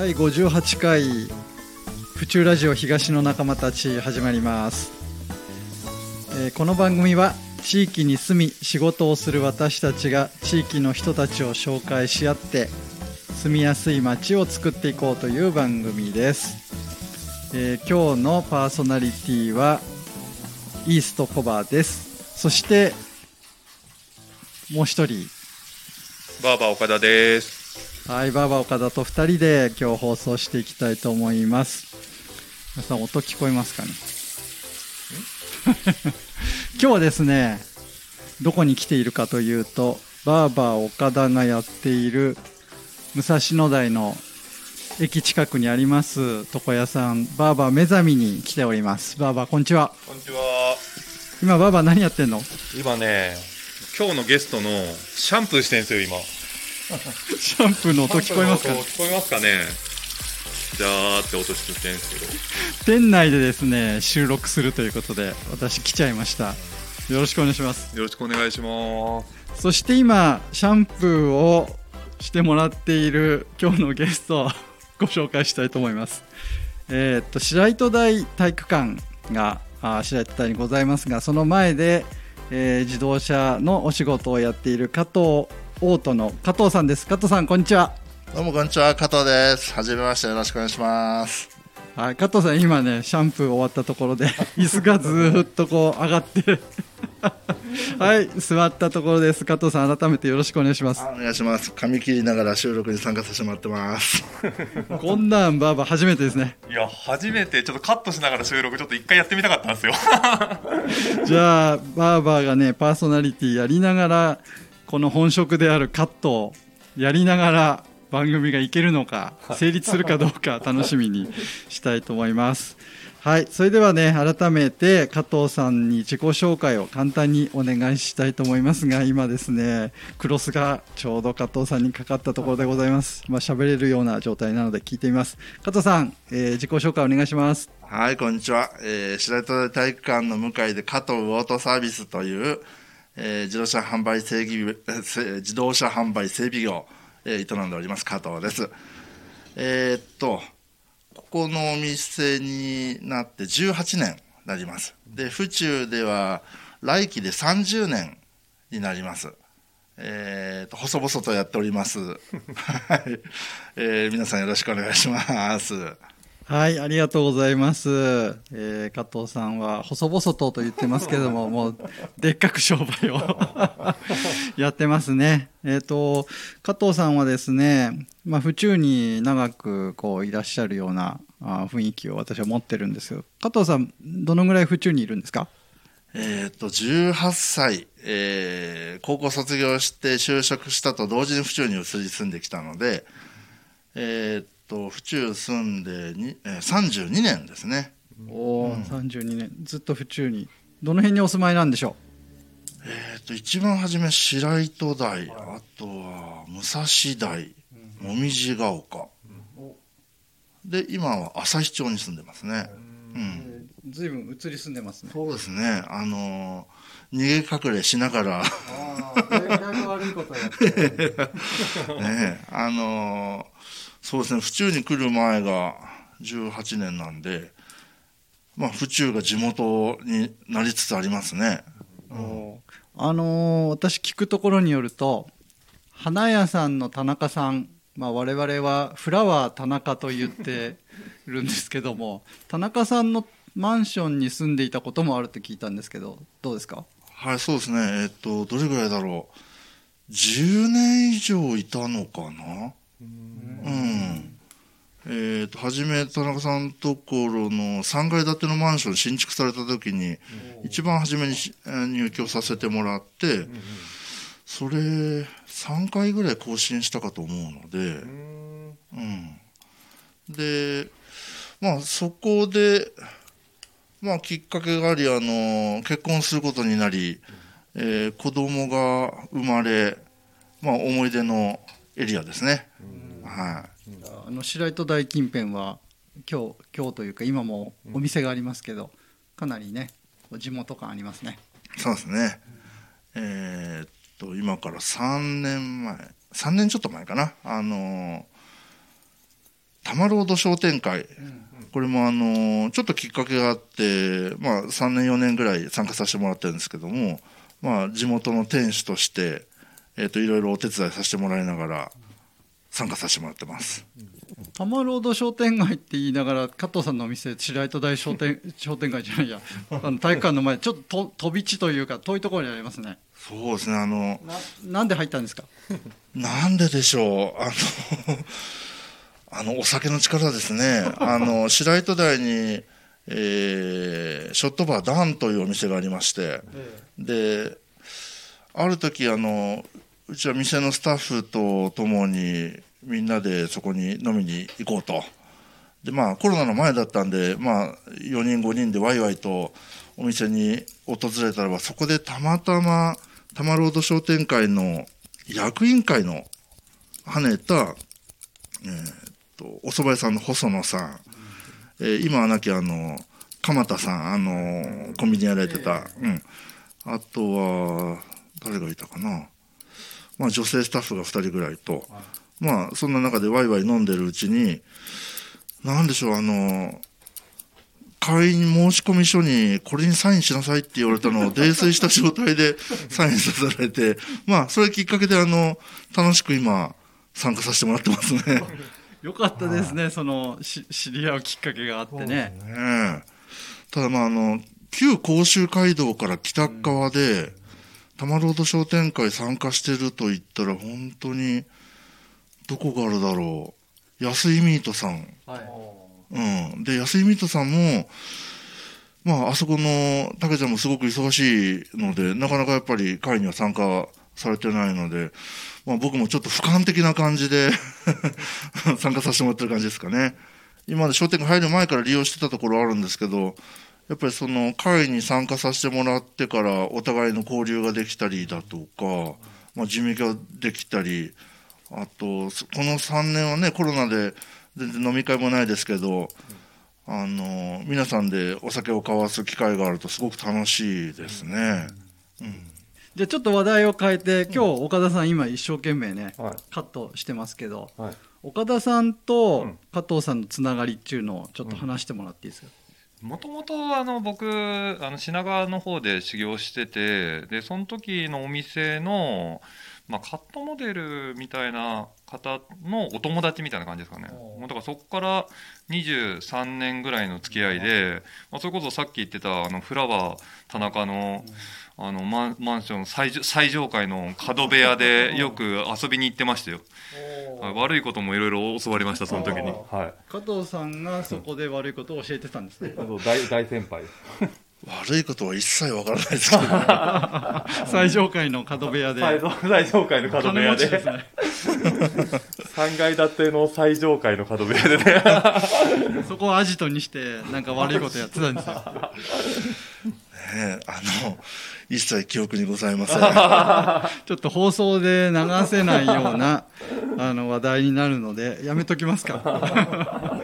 第58回府中ラジオ東の仲間たち始まります、えーこの番組は地域に住み仕事をする私たちが地域の人たちを紹介し合って住みやすい街を作っていこうという番組です、えー今日のパーソナリティはイーストコバーです。そしてもう一人。バーバー岡田です。はい、バーバー岡田と2人で今日放送していきたいと思います。皆さん、音聞こえますかね？今日はですね、どこに来ているかというと、バーバー岡田がやっている武蔵野台の駅近くにあります床屋さん、バーバー目覚みに来ております。バーバー、こんにちは。こんにちは。今、バーバー何やってんの？今ね、今日のゲストのシャンプーしてんすよ、今。シャンプーの音聞こえますかシャンプーの音聞こえますかね？じゃーって音してんすけど。店内でですね、収録するということで、私来ちゃいました。よろしくお願いします。よろしくお願いします。そして今シャンプーをしてもらっている今日のゲストを ご紹介したいと思います。えーっと白糸台体育館があ白糸台にございますがその前で、えー自動車のお仕事をやっている加藤オートの加藤さんです。加藤さんこんにちは。どうもこんにちは、加藤です。はじめまして、よろしくお願いします。はい、加藤さん今ねシャンプー終わったところで 椅子がずーっとこう上がって はい座ったところです加藤さん改めてよろしくお願いしますお願いします。髪切りながら収録に参加させてもらってます。こんなんバーバー初めてですねいや、初めてちょっとカットしながら収録ちょっと一回やってみたかったんですよ。じゃあバーバーがねパーソナリティやりながらこの本職であるカットをやりながら番組がいけるのか成立するかどうか楽しみにしたいと思います。はい。それではね改めて加藤さんに自己紹介を簡単にお願いしたいと思いますが今ですねクロスがちょうど加藤さんにかかったところでございます。まあ喋れるような状態なので聞いてみます。加藤さん、えー自己紹介お願いします。はい、こんにちは。えー、白糸体育館の向かいで加藤オートサービスという、えー自動車販売整備、自動車販売整備業、えー営んでおります加藤です。えーっと、ここのお店になって18年になります。で、府中では来期で30年になります。えーと、細々とやっております。はい。えー皆さんよろしくお願いします。はい、ありがとうございます。えー加藤さんは細々とと言ってますけども、もうでっかく商売を やってますね。えっ、と、加藤さんはですね、まあ、府中に長くこういらっしゃるようなあ雰囲気を私は持ってるんですけど、加藤さん、どのぐらい府中にいるんですか？えっ、と、18歳、えー高校卒業して就職したと同時に府中に移り住んできたので、えっ、と、府中住んでに、えー32年ですね。おお、32年、ずっと府中に。どの辺にお住まいなんでしょえっ、と、一番初め白糸台、あとは武蔵台、もみじが丘。で、今は旭町に住んでますね。うん。うずいぶん移り住んでますね。そうですね。あのー逃げ隠れしながら、ああ、悪いことをやって。ねえ、あのーそうですね、府中に来る前が18年なんで、まあ、府中が地元になりつつありますね。あのー私聞くところによると花屋さんの田中さん、まあ、我々はフラワー田中と言ってるんですけども 田中さんのマンションに住んでいたこともあるって聞いたんですけどどうですか？はい、そうですね。えっと、どれぐらいだろう。10年以上いたのかな？うん。えっと、はじめ田中さんのところの3階建てのマンション新築された時に、一番初めに入居させてもらって、それ、3回ぐらい更新したかと思うので、うん。で、まあ、そこで、まあ、きっかけがあり、あの、結婚することになり、えー子供が生まれ、まあ、思い出のエリアですね。はい。あの白糸大近辺は今日今日というか今もお店がありますけど、かなりね地元感ありますねそうですね。えーっと、今から3年前、3年ちょっと前かな。あの、多摩ロード商店会。これもあの、ちょっときっかけがあって、まあ3年4年ぐらい参加させてもらってるんですけども、まあ地元の店主として、えっ、と、いろいろお手伝いさせてもらいながら参加させてもらってます。多摩ロード商店街って言いながら加藤さんのお店白糸台商店 商店街じゃないや。あの体育館の前ちょっとと飛び地というか遠いところにありますね。そうですね、あの、ななんで入ったんですか？なんででしょう、あの、あの、お酒の力ですね。あの、白糸台に、えーショットバーダンというお店がありまして、で、ある時、あの、うちは店のスタッフと共に、みんなでそこに飲みに行こうと。で、まあ、コロナの前だったんで、まあ、4人、5人でワイワイとお店に訪れたらば、そこでたまたま、多摩ロード商店会の役員会の跳ねた、えーっと、お蕎麦屋さんの細野さん、えー今はなきあの、鎌田さん、あの、コンビニやられてた、うん。あとは、誰がいたかな。まあ女性スタッフが2人ぐらいと、まあそんな中でワイワイ飲んでるうちに、なんでしょう、あの、会員申込書にこれにサインしなさいって言われたのを 泥酔した状態でサインさせられて、まあそれきっかけであの、楽しく今参加させてもらってますね。よかったですねそのし知り合うきっかけがあってね。ね。えただまああの、旧甲州街道から北側で、多摩ロード商店会参加してると言ったら本当に、どこがあるだろう。安井ミートさん。うん。で、安井ミートさんも、まあ、あそこの、たけちゃんもすごく忙しいので、なかなかやっぱり会には参加されてないので、まあ僕もちょっと俯瞰的な感じで 参加させてもらってる感じですかね。今まで商店街入る前から利用してたところあるんですけど、やっぱりその会に参加させてもらってからお互いの交流ができたりだとか、まあ地味ができたり、あと、そこの3年はね、コロナで全然飲み会もないですけど、あの、皆さんでお酒を交わす機会があるとすごく楽しいですね。じゃあちょっと話題を変えて今日岡田さん今一生懸命ねはい。カットしてますけどはい。岡田さんとうん。加藤さんのつながりっていうのをちょっと話してもらっていいですか、もともとあの僕あの品川の方で修行しててでその時のお店の、まあ、カットモデルみたいな方のお友達みたいな感じですかね。もうだからそこから23年ぐらいの付き合いで、まあ、それこそさっき言ってたあのフラワー田中のあのマンション最上最上階の角部屋でよく遊びに行ってましたよ、はい悪いこともいろいろ教わりましたその時に。はい。加藤さんがそこで悪いことを教えてたんですね。大 大先輩。悪いことは一切わからないですけど、最上階の角部屋で。最最上階の角部金屋で。ですね3階建ての最上階の角部屋でね。そこをアジトにしてなんか悪いことやってたんですよ。ね、あの、一切記憶にございません。ちょっと放送で流せないような あの話題になるのでやめときますか。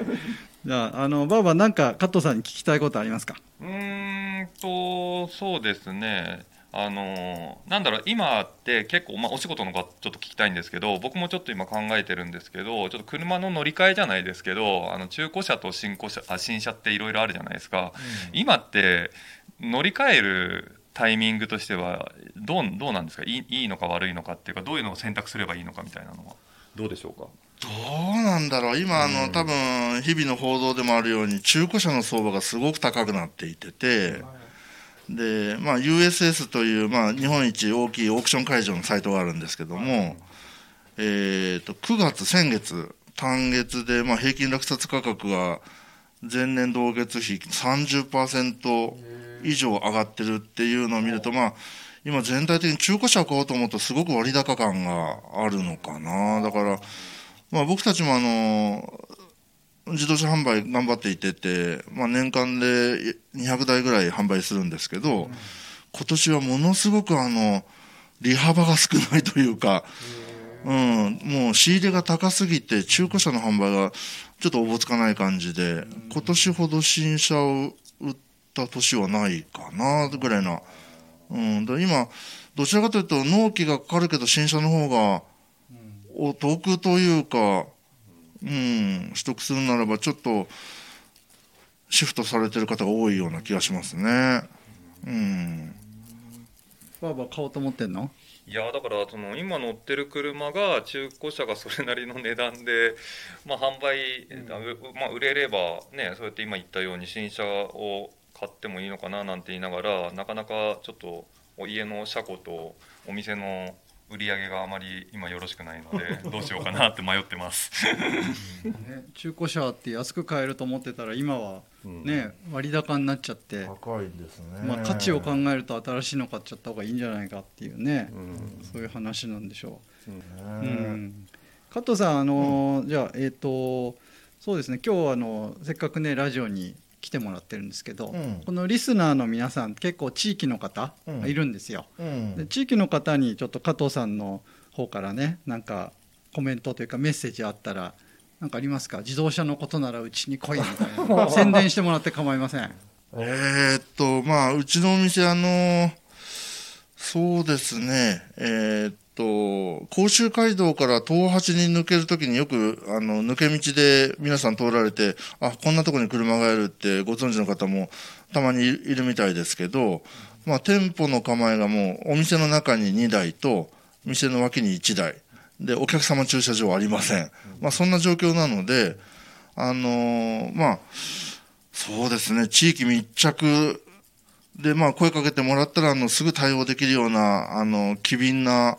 じゃああのバーバなんか加藤さんに聞きたいことありますか？うーんとそうですね。あのなんだろう今って結構、まあ、お仕事の方ちょっと聞きたいんですけど僕もちょっと今考えてるんですけどちょっと車の乗り換えじゃないですけどあの中古車と新古車あ新車っていろいろあるじゃないですか、今って乗り換えるタイミングとしてはどうどうなんですか？いいいいのか悪いのかっていうかどういうのを選択すればいいのかみたいなのはどうでしょうか？どうなんだろう。今、あの、多分、日々の報道でもあるように、中古車の相場がすごく高くなっていてて、で、まあ、USS という、まあ、日本一大きいオークション会場のサイトがあるんですけども、えっと、9月、先月、単月で、まあ、平均落札価格が前年同月比30%以上上がってるっていうのを見ると、まあ、今全体的に中古車を買おうと思うとすごく割高感があるのかな。だから、まあ僕たちもあの、自動車販売頑張っていてて、まあ年間で200台ぐらい販売するんですけど、今年はものすごくあの、利幅が少ないというか、うん、もう仕入れが高すぎて中古車の販売がちょっとおぼつかない感じで、今年ほど新車を売った年はないかな、ぐらいな。うん、で今、どちらかというと納期がかかるけど新車の方がお得というか、うん、取得するならばちょっとシフトされてる方が多いような気がしますね。うん。バーバー買おうと思ってんの？いやだからその今乗ってる車が中古車がそれなりの値段で、まあ、販売、うまあ、売れればねそうやって今言ったように新車を買ってもいいのかななんて言いながらなかなかちょっと家の車庫とお店の売り上げがあまり今よろしくないので どうしようかなって迷ってます。ね中古車って安く買えると思ってたら今はね、割高になっちゃって、高いですね。まあ、価値を考えると新しいの買っちゃった方がいいんじゃないかっていうね、そういう話なんでしょう。うん、加藤さん、あのじゃあ、えっ、と、そうですね、今日あのせっかくね、ラジオに来てもらってるんですけど、うん。このリスナーの皆さん、結構地域の方いるんですよ。うん。で地域の方にちょっと加藤さんの方からね、なんかコメントというか、メッセージあったら、なんかありますか、自動車のことならうちに来いみたいな、宣伝してもらって構いません。えーっと、まあ、うちのお店、あの、そうですね、えーっと、甲州街道から東八に抜けるときによく、あの、抜け道で皆さん通られて、あ、こんなとこに車がいるってご存知の方もたまにいるみたいですけど、まあ、店舗の構えがもう、お店の中に2台と、店の脇に1台。で、お客様駐車場ありません。まあ、そんな状況なので、あのーまあ、そうですね、地域密着で、まあ、声かけてもらったら、あの、すぐ対応できるような、あの、機敏な、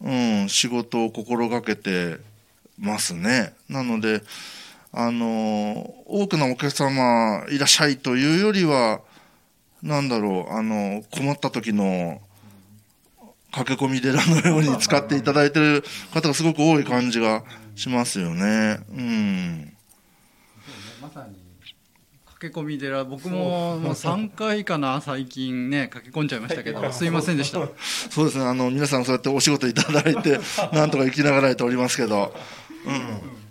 うん、仕事を心がけてますね。なので、あの、多くのお客様いらっしゃいというよりは、なんだろう、あの、困った時の、駆け込み寺のように使っていただいてる方がすごく多い感じがしますよね。うん。まさに駆け込み寺僕ももう3回かな最近ね駆け込んじゃいましたけどすいませんでした。そうですね、あの、皆さんそうやってお仕事いただいて、なんとか生きながらえておりますけど、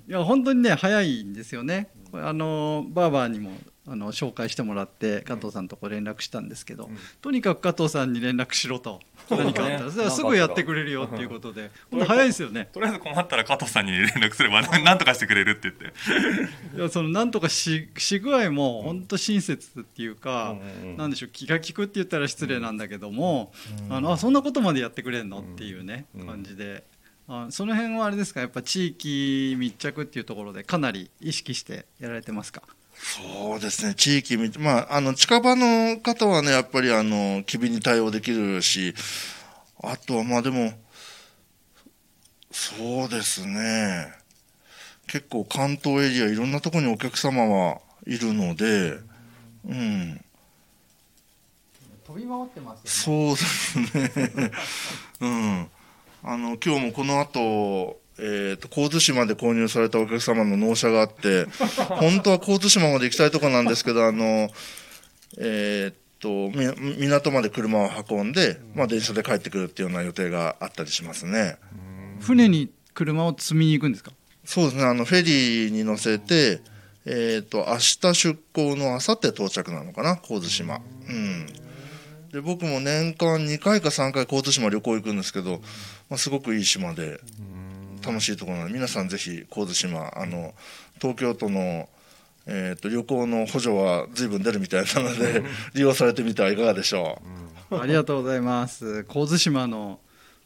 いや本当にね早いんですよね。これあのバーバーにもあの紹介してもらって加藤さんとこ連絡したんですけど、とにかく加藤さんに連絡しろと何かあったらすぐやってくれるよっていうことで。本当早いですよね。とりあえず困ったら加藤さんに連絡すれば何とかしてくれるって言って。いやそのなんとかしし具合も本当親切っていうか、うんうんなんでしょう気が利くって言ったら失礼なんだけども、あのあそんなことまでやってくれんのっていうね、うん。感じで。あその辺はあれですか？やっぱ地域密着っていうところでかなり意識してやられてますか？そうですね、地域み、まあ、あの、近場の方はね、やっぱり、あの、機敏に対応できるし、あとは、まあでも、そうですね、結構関東エリア、いろんなところにお客様はいるので、うん、飛び回ってますそうですね。うん。あの、今日もこの後、えっ、と、神津島で購入されたお客様の納車があって、本当は神津島まで行きたいところなんですけど、あの、えっ、と、み港まで車を運んで、まあ、電車で帰ってくるっていうような予定があったりしますね。船に車を積みに行くんですか？そうですね、あの、フェリーに乗せて、えっ、と、明日出港の明後日到着なのかな、神津島。うん。で、僕も年間2回か3回神津島旅行行くんですけど、まあ、すごくいい島で、楽しいところなので、皆さんぜひ神津島、あの、東京都の、えっ、と、旅行の補助は随分出るみたいなので、利用されてみてはいかがでしょう。ありがとうございます神津島の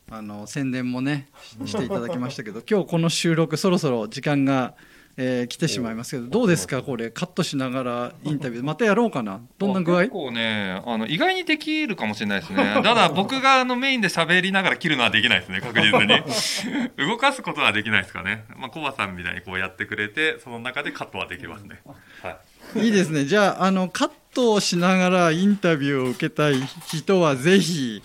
あの宣伝もねししていただきましたけど今日この収録そろそろ時間が、えー来てしまいますけどどうですかこれカットしながらインタビュー。またやろうかな。どんな具合？結構ねあの意外にできるかもしれないですね。ただ僕があのメインで喋りながら切るのはできないですね確実に。動かすことはできないですかね。まあコバさんみたいにこうやってくれてその中でカットはできますね。はい いいですね。じゃああのカットをしながらインタビューを受けたい人はぜひ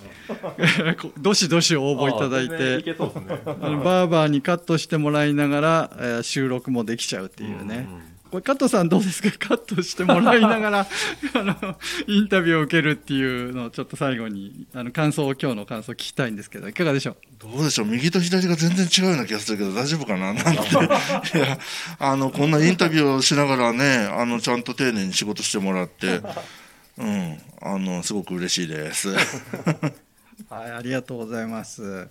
どしどし応募いただいてけそうですね。あのバーバーにカットしてもらいながら、えー収録もできちゃうっていうね、これ加藤さんどうですか？カットしてもらいながら あのインタビューを受けるっていうのをちょっと最後にあの感想を今日の感想を聞きたいんですけどいかがでしょう？どうでしょう？右と左が全然違うような気がするけど大丈夫かな？なんて。いや、あの、こんなインタビューをしながらね、あの、ちゃんと丁寧に仕事してもらって、うん、あの、すごく嬉しいです。はい、ありがとうございます。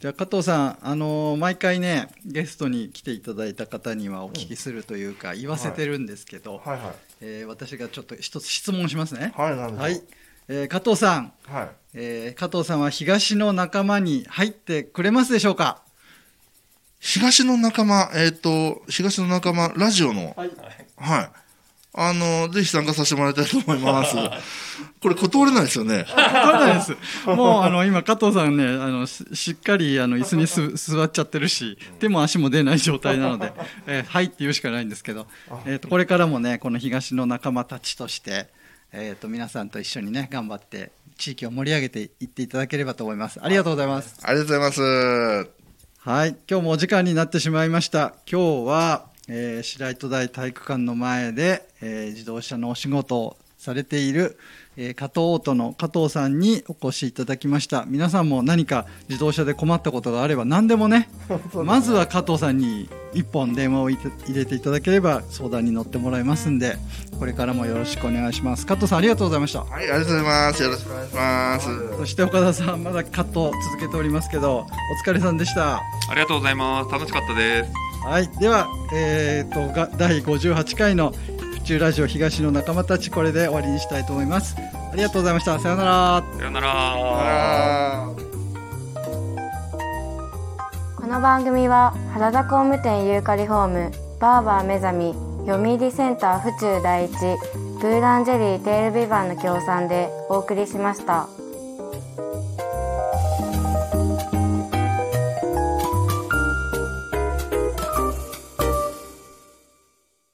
じゃあ加藤さん、あのー毎回ねゲストに来ていただいた方にはお聞きするというか、言わせてるんですけど、はいはい。えー私がちょっと一つ質問しますね。はい、はい、えー加藤さん、はい。えー加藤さんは東の仲間に入ってくれますでしょうか？東の仲間、えっ、と、東の仲間、ラジオの、はい。はい。あの、ぜひ参加させてもらいたいと思います。これ断れないですよね。断れないです。もうあの今加藤さんね、あのししっかりあの椅子にす座っちゃってるし、手も足も出ない状態なので、えーはいって言うしかないんですけど、えっ、とこれからもねこの東の仲間たちとして、えっ、と皆さんと一緒にね頑張って地域を盛り上げていっていただければと思います。ありがとうございます。ありがとうございます。はい、今日もお時間になってしまいました。今日は、えー白糸台体育館の前で、えー自動車のお仕事をされている、えー加藤オートの加藤さんにお越しいただきました。皆さんも何か自動車で困ったことがあれば何でもね、まずは加藤さんに一本電話をいて入れていただければ相談に乗ってもらえますんで、これからもよろしくお願いします。加藤さんありがとうございました。はい、ありがとうございます。よろしくお願いします。そして岡田さんまだカット続けておりますけど、お疲れさんでした。ありがとうございます楽しかったですはい、では、えー、とが第58回の府中ラジオ東の仲間たちこれで終わりにしたいと思います。ありがとうございました。さようなら。さようなら。この番組は原田工務店ユーカリホームバーバー目覚み読売センター府中第一ブーランジェリーテールビバンの協賛でお送りしました。